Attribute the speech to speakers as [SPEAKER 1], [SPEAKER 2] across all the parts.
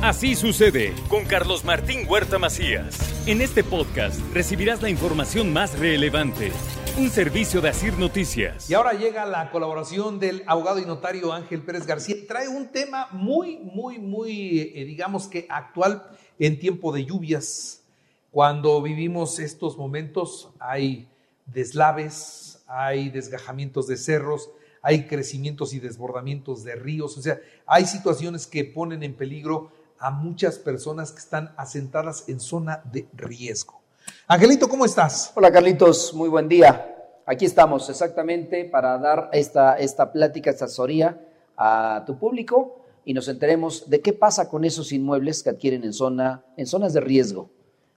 [SPEAKER 1] Así sucede con Carlos Martín Huerta Macías. En este podcast recibirás la información más relevante. Un servicio de Asir Noticias.
[SPEAKER 2] Y ahora llega la colaboración del abogado y notario Ángel Pérez García. Trae un tema muy, muy, muy, eh, digamos que actual en tiempo de lluvias. Cuando vivimos estos momentos hay deslaves, hay desgajamientos de cerros, hay crecimientos y desbordamientos de ríos, o sea, hay situaciones que ponen en peligro a muchas personas que están asentadas en zona de riesgo. Angelito, ¿cómo estás?
[SPEAKER 3] Hola Carlitos, muy buen día. Aquí estamos exactamente para dar esta, esta plática, esta asesoría a tu público y nos enteremos de qué pasa con esos inmuebles que adquieren en, zona, en zonas de riesgo.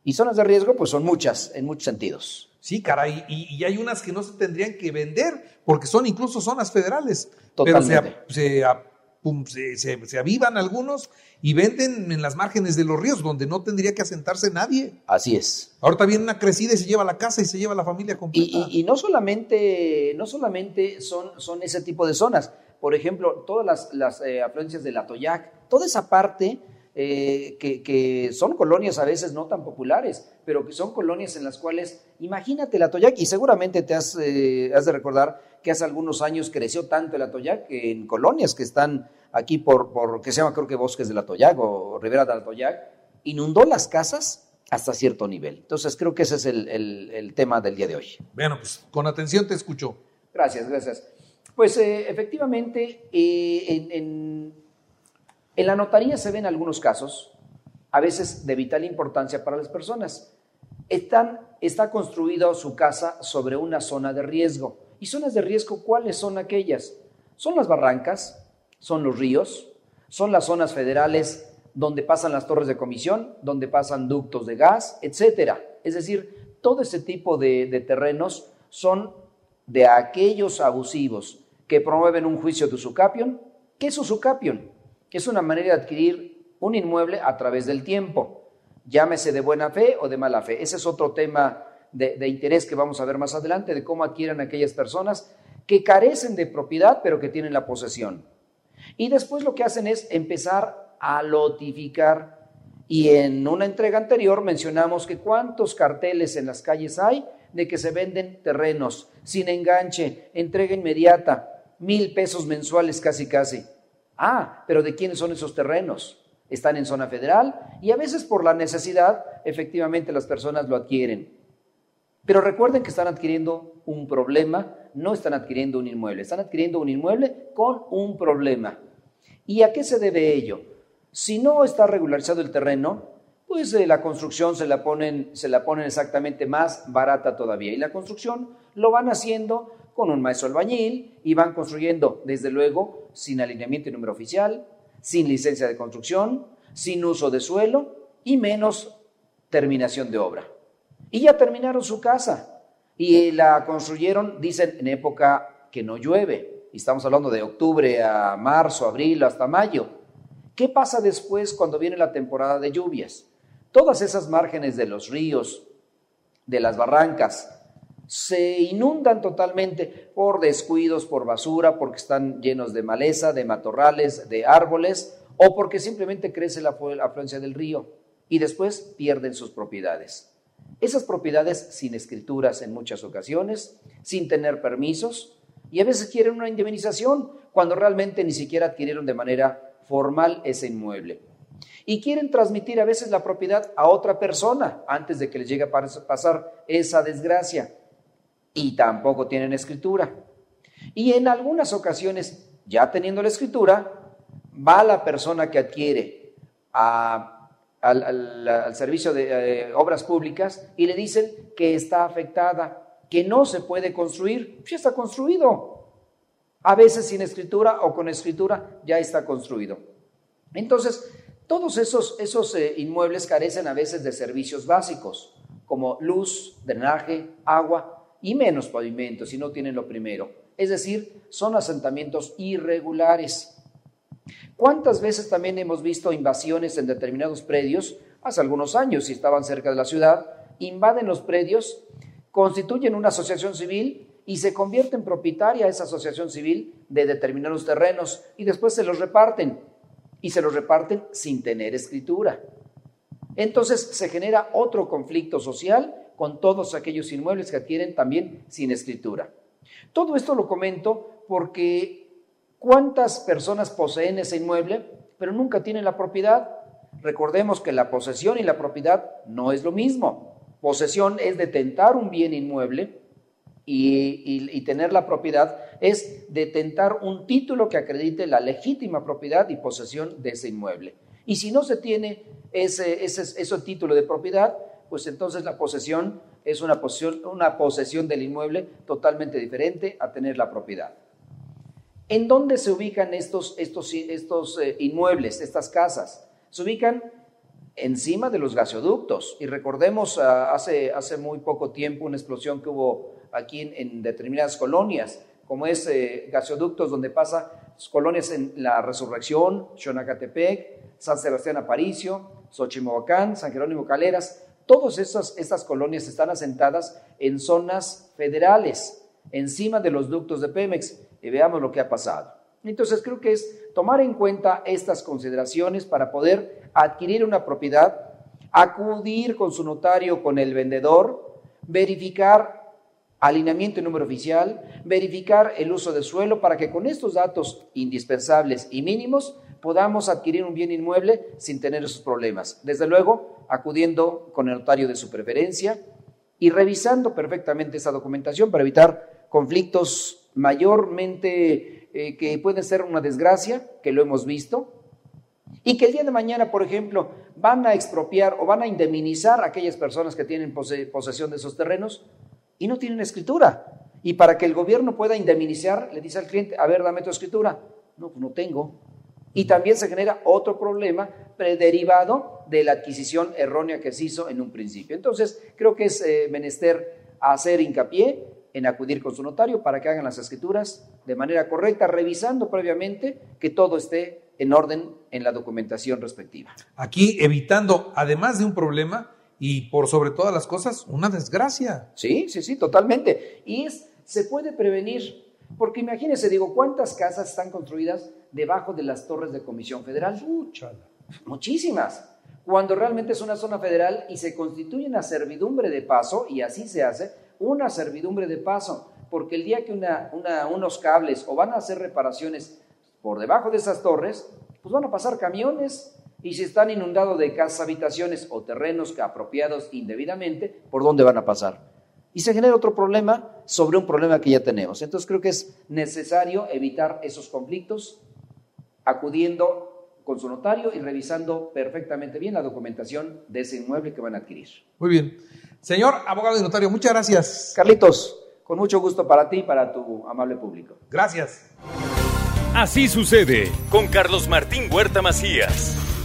[SPEAKER 3] Y zonas de riesgo, pues son muchas, en muchos sentidos.
[SPEAKER 2] Sí, caray, y, hay unas que no se tendrían que vender porque son incluso zonas federales.
[SPEAKER 3] Totalmente.
[SPEAKER 2] Pero se, se, se, avivan algunos y venden en las márgenes de los ríos donde no tendría que asentarse nadie.
[SPEAKER 3] Así es.
[SPEAKER 2] Ahorita viene una crecida y se lleva la casa y se lleva la familia completa.
[SPEAKER 3] Y, y, no solamente, no solamente son, son ese tipo de zonas. Por ejemplo, todas las, las eh, afluencias del Atoyac, toda esa parte eh, que, son colonias a veces no tan populares, pero que son colonias en las cuales, imagínate el Atoyac, y seguramente te has, eh, has de recordar que hace algunos años creció tanto el Atoyac que en colonias que están aquí por, por que se llama creo que Bosques del Atoyac o Rivera del Atoyac, inundó las casas hasta cierto nivel. Entonces creo que ese es el, tema del día de hoy.
[SPEAKER 2] Bueno, pues con atención te escucho.
[SPEAKER 3] Gracias, gracias. Pues eh, efectivamente, en en la notaría se ven algunos casos, a veces de vital importancia para las personas. Están, está construida su casa sobre una zona de riesgo. ¿Y zonas de riesgo cuáles son aquellas? Son las barrancas, son los ríos, son las zonas federales donde pasan las torres de comisión, donde pasan ductos de gas, etcétera. Es decir, todo ese tipo de, terrenos son de aquellos abusivos que promueven un juicio de usucapión. ¿Qué es usucapión? Que es una manera de adquirir un inmueble a través del tiempo, llámese de buena fe o de mala fe. Ese es otro tema de, interés que vamos a ver más adelante, de cómo adquieren aquellas personas que carecen de propiedad, pero que tienen la posesión. Y después lo que hacen es empezar a lotificar. Y en una entrega anterior mencionamos que cuántos carteles en las calles hay de que se venden terrenos sin enganche, entrega inmediata, mil pesos mensuales casi casi. Ah, pero ¿de quiénes son esos terrenos? Están en zona federal y a veces por la necesidad, efectivamente las personas lo adquieren. Pero recuerden que están adquiriendo un problema, no están adquiriendo un inmueble, están adquiriendo un inmueble con un problema. ¿Y a qué se debe ello? Si no está regularizado el terreno, pues eh, la construcción se la, ponen, se la ponen exactamente más barata todavía. Y la construcción lo van haciendo con un maestro albañil y van construyendo, desde luego, sin alineamiento y número oficial, sin licencia de construcción, sin uso de suelo y menos terminación de obra. Y ya terminaron su casa y la construyeron, dicen, en época que no llueve. Y estamos hablando de octubre a marzo, abril, hasta mayo. ¿Qué pasa después cuando viene la temporada de lluvias? Todas esas márgenes de los ríos, de las barrancas, se inundan totalmente por descuidos, por basura, porque están llenos de maleza, de matorrales, de árboles, o porque simplemente crece la afluencia del río y después pierden sus propiedades. Esas propiedades sin escrituras en muchas ocasiones, sin tener permisos, y a veces quieren una indemnización cuando realmente ni siquiera adquirieron de manera formal ese inmueble. Y quieren transmitir a veces la propiedad a otra persona antes de que les llegue a pasar esa desgracia y tampoco tienen escritura. Y en algunas ocasiones, ya teniendo la escritura, va la persona que adquiere al, servicio de eh, obras públicas y le dicen que está afectada, que no se puede construir, ya está construido. A veces sin escritura o con escritura ya está construido. Entonces, todos esos, esos eh, inmuebles carecen a veces de servicios básicos, como luz, drenaje, agua, y menos pavimentos si no tienen lo primero. Es decir, son asentamientos irregulares. ¿Cuántas veces también hemos visto invasiones en determinados predios? Hace algunos años, si estaban cerca de la ciudad, invaden los predios, constituyen una asociación civil y se convierte en propietaria esa asociación civil de determinados terrenos y después se los reparten. y se los reparten sin tener escritura. Entonces se genera otro conflicto social con todos aquellos inmuebles que adquieren también sin escritura. Todo esto lo comento porque ¿cuántas personas poseen ese inmueble pero nunca tienen la propiedad? Recordemos que la posesión y la propiedad no es lo mismo. Posesión es detentar un bien inmueble y, tener la propiedad es detentar un título que acredite la legítima propiedad y posesión de ese inmueble. Y si no se tiene ese, ese, título de propiedad, pues entonces la posesión es una posesión, una posesión del inmueble totalmente diferente a tener la propiedad. ¿En dónde se ubican estos, estos, estos eh, inmuebles, estas casas? Se ubican encima de los gasoductos. Y recordemos ah, hace, hace muy poco tiempo una explosión que hubo aquí en, determinadas colonias, como es eh, gasoductos donde pasa colonias en la Resurrección, Xonacatepec, San Sebastián Aparicio, Xochimovacán, San Jerónimo Caleras. Todas esas, estas colonias están asentadas en zonas federales, encima de los ductos de Pemex. Y veamos lo que ha pasado. Entonces creo que es tomar en cuenta estas consideraciones para poder adquirir una propiedad, acudir con su notario, con el vendedor, verificar alineamiento y número oficial, verificar el uso de suelo para que con estos datos indispensables y mínimos podamos adquirir un bien inmueble sin tener esos problemas. Desde luego, acudiendo con el notario de su preferencia y revisando perfectamente esa documentación para evitar conflictos mayormente eh, que pueden ser una desgracia, que lo hemos visto, y que el día de mañana, por ejemplo, van a expropiar o van a indemnizar a aquellas personas que tienen posesión de esos terrenos y no tienen escritura. Y para que el gobierno pueda indemnizar, le dice al cliente, a ver, dame tu escritura. No, pues no tengo. Y también se genera otro problema derivado de la adquisición errónea que se hizo en un principio. Entonces, creo que es eh, menester hacer hincapié en acudir con su notario para que hagan las escrituras de manera correcta, revisando previamente que todo esté en orden en la documentación respectiva.
[SPEAKER 2] Aquí evitando, además de un problema, y por sobre todas las cosas, una desgracia.
[SPEAKER 3] Sí, sí, sí, totalmente. Y es, se puede prevenir, porque imagínense, digo, ¿cuántas casas están construidas debajo de las torres de Comisión Federal? Muchísimas. Cuando realmente es una zona federal y se constituye una servidumbre de paso, y así se hace, una servidumbre de paso, porque el día que una, unos cables o van a hacer reparaciones por debajo de esas torres, pues van a pasar camiones y si están inundados de casas, habitaciones o terrenos apropiados indebidamente, ¿por dónde van a pasar? Y se genera otro problema sobre un problema que ya tenemos. Entonces creo que es necesario evitar esos conflictos acudiendo con su notario y revisando perfectamente bien la documentación de ese inmueble que van a adquirir.
[SPEAKER 2] Muy bien. Señor abogado y notario, muchas gracias.
[SPEAKER 3] Carlitos, con mucho gusto para ti y para tu amable público.
[SPEAKER 2] Gracias.
[SPEAKER 1] Así sucede con Carlos Martín Huerta Macías.